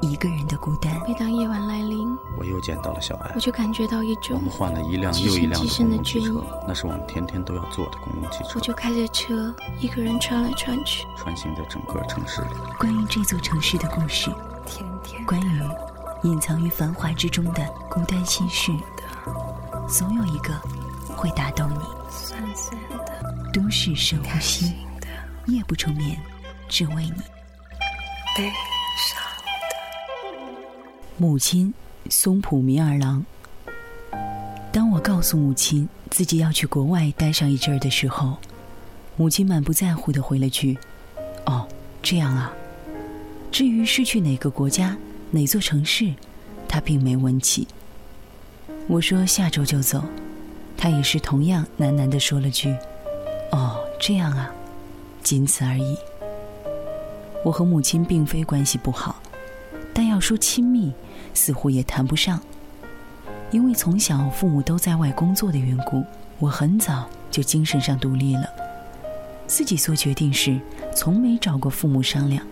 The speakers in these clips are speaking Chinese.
一个人的孤单。每当夜晚来临，我又见到了小艾我。就感觉到一我种们换了一辆又一辆的公共汽车那是我们天天都要坐的公共汽车我，就开着车一个人穿来穿去。穿行在整个城市里。关于这座城市的故事，天天关于隐藏于繁华之中的孤单心事，总有一个会打动你。酸酸的、都市深呼吸，的、夜不成眠，只为你。悲伤。母亲松浦弥二郎。当我告诉母亲自己要去国外待上一阵儿的时候，母亲满不在乎的回了句：“哦，这样啊。”至于是去哪个国家、哪座城市，她并没问起。我说下周就走，她也是同样喃喃的说了句：“哦，这样啊。”仅此而已。我和母亲并非关系不好，但要说亲密，似乎也谈不上。因为从小父母都在外工作的缘故，我很早就精神上独立了。自己做决定时，从没找过父母商量，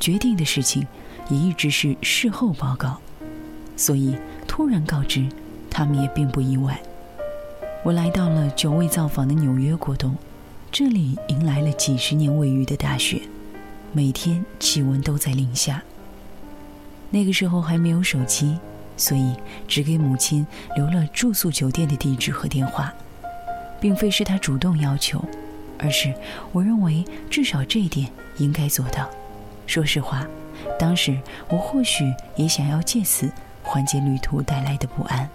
决定的事情也一直是事后报告，所以突然告知，他们也并不意外。我来到了久未造访的纽约过冬，这里迎来了几十年未遇的大雪，每天气温都在零下。那个时候还没有手机，所以只给母亲留了住宿酒店的地址和电话，并非是她主动要求，而是我认为至少这一点应该做到。说实话，当时我或许也想要借此缓解旅途带来的不安。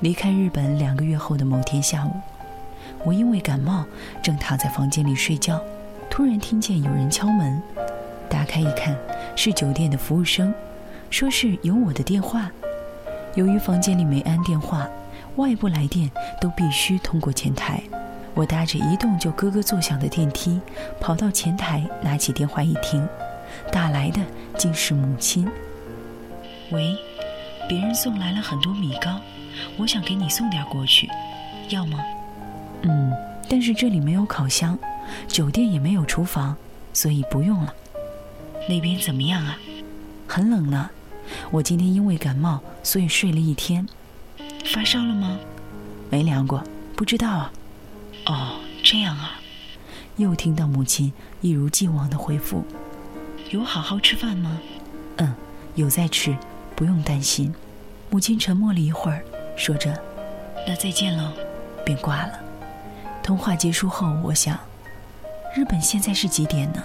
离开日本两个月后的某天下午，我因为感冒正躺在房间里睡觉，突然听见有人敲门，开一看，是酒店的服务生，说是有我的电话。由于房间里没安电话，外部来电都必须通过前台。我搭着一动就咯咯作响的电梯，跑到前台，拿起电话一听，打来的竟是母亲。喂，别人送来了很多米糕，我想给你送点过去，要吗？嗯，但是这里没有烤箱，酒店也没有厨房，所以不用了。那边怎么样啊？很冷呢。我今天因为感冒，所以睡了一天。发烧了吗？没量过，不知道啊。哦，这样啊。又听到母亲一如既往的回复：“有好好吃饭吗？”嗯，有在吃，不用担心。母亲沉默了一会儿，说着：“那再见喽。”便挂了。通话结束后，我想，日本现在是几点呢？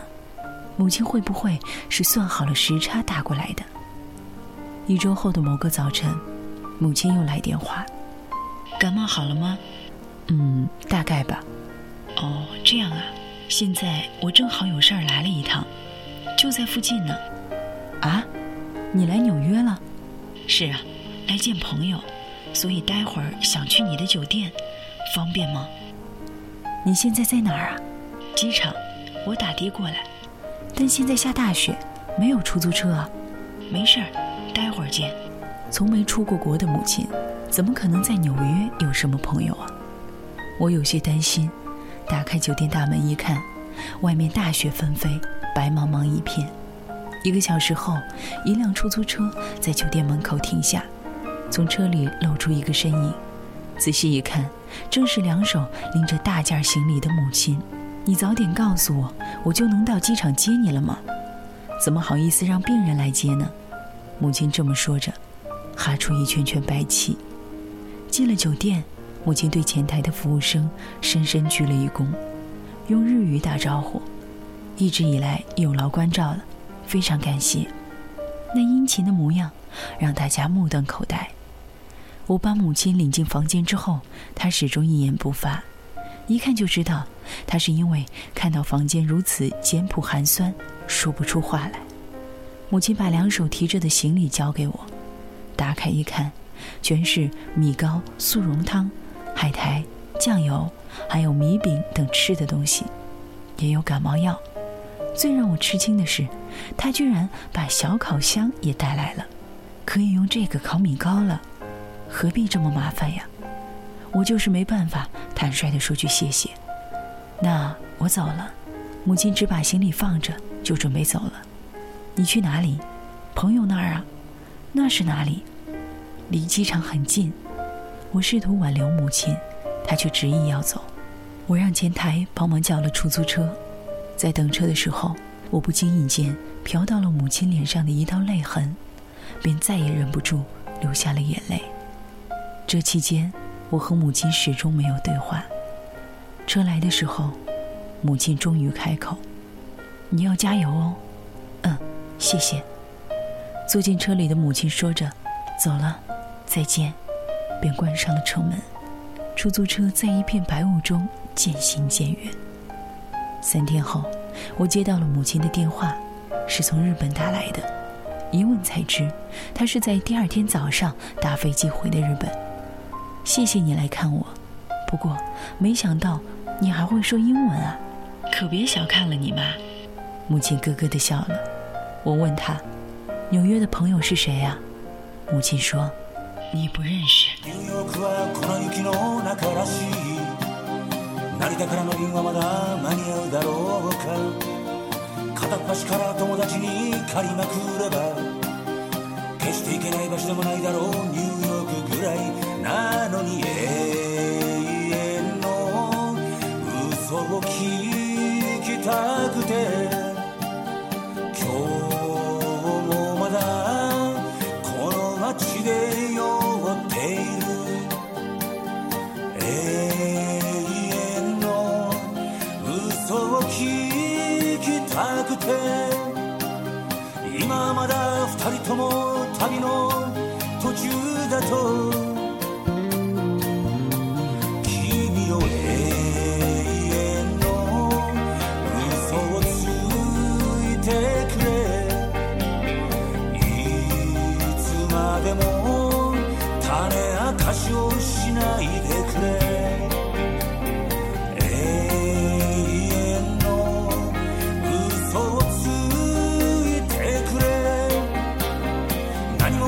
母亲会不会是算好了时差打过来的？一周后的某个早晨，母亲又来电话：“感冒好了吗？”“嗯，大概吧。”“哦，这样啊。现在我正好有事儿来了一趟，就在附近呢。”“啊，你来纽约了？”“是啊，来见朋友，所以待会儿想去你的酒店，方便吗？”“你现在在哪儿啊？”“机场，我打的过来。”“但现在下大雪，没有出租车啊。”“没事儿。”待会儿见。从没出过国的母亲，怎么可能在纽约有什么朋友啊？我有些担心。打开酒店大门一看，外面大雪纷飞，白茫茫一片。一个小时后，一辆出租车在酒店门口停下，从车里露出一个身影。仔细一看，正是两手拎着大件行李的母亲。你早点告诉我，我就能到机场接你了吗？怎么好意思让病人来接呢？母亲这么说着，哈出一圈圈白气。进了酒店，母亲对前台的服务生深深鞠了一躬，用日语打招呼：“一直以来有劳关照了，非常感谢。”那殷勤的模样让大家目瞪口呆。我把母亲领进房间之后，她始终一言不发，一看就知道，她是因为看到房间如此简朴寒酸，说不出话来。母亲把两手提着的行李交给我，打开一看，全是米糕、速溶汤、海苔、酱油，还有米饼等吃的东西。也有感冒药。最让我吃惊的是，他居然把小烤箱也带来了，可以用这个烤米糕了。何必这么麻烦呀？我就是没办法坦率地说句谢谢。那我走了。母亲只把行李放着，就准备走了。你去哪里？朋友那儿啊？那是哪里？离机场很近。我试图挽留母亲，她却执意要走。我让前台帮忙叫了出租车。在等车的时候，我不经意间瞟到了母亲脸上的一道泪痕，便再也忍不住流下了眼泪。这期间，我和母亲始终没有对话。车来的时候。母亲终于开口：“你要加油哦。”“嗯，谢谢。”坐进车里的母亲说着：“走了，再见。”便关上了车门。出租车在一片白雾中渐行渐远。三天后，我接到了母亲的电话，是从日本打来的。一问才知，她是在第二天早上搭飞机回的日本。谢谢你来看我，不过没想到你还会说英文啊！可别小看了你妈，母亲咯咯的笑了。我问她，纽约的朋友是谁呀？母亲说，你不认识。たて今日もまだこの街で酔っている。永遠の嘘を聞きたくて今まだ二人とも旅の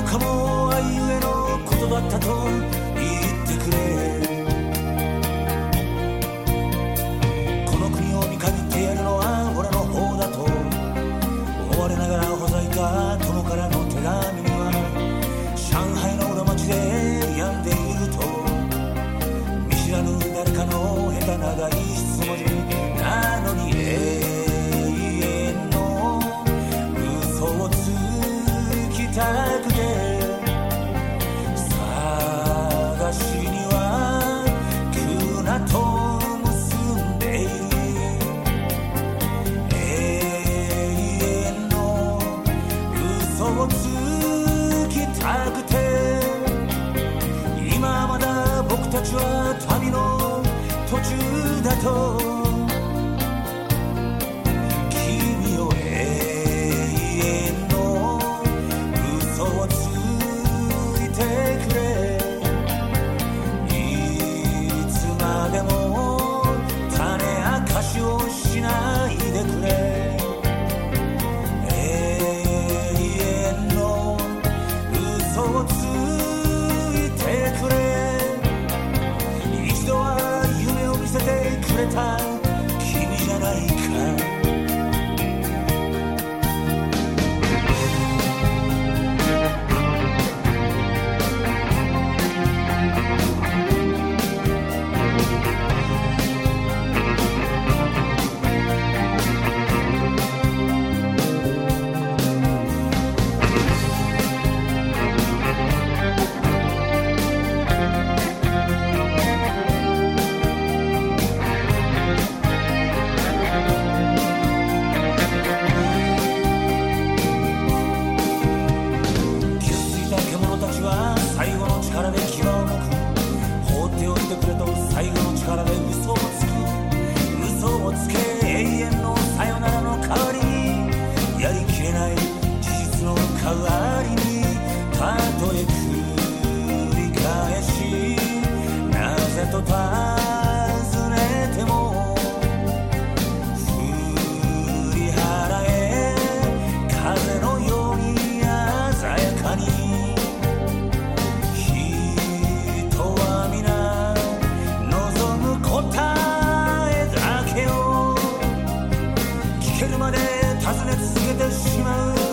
かも愛ゆえのことだったと言ってくれ。るまで尋ね続けてしまう。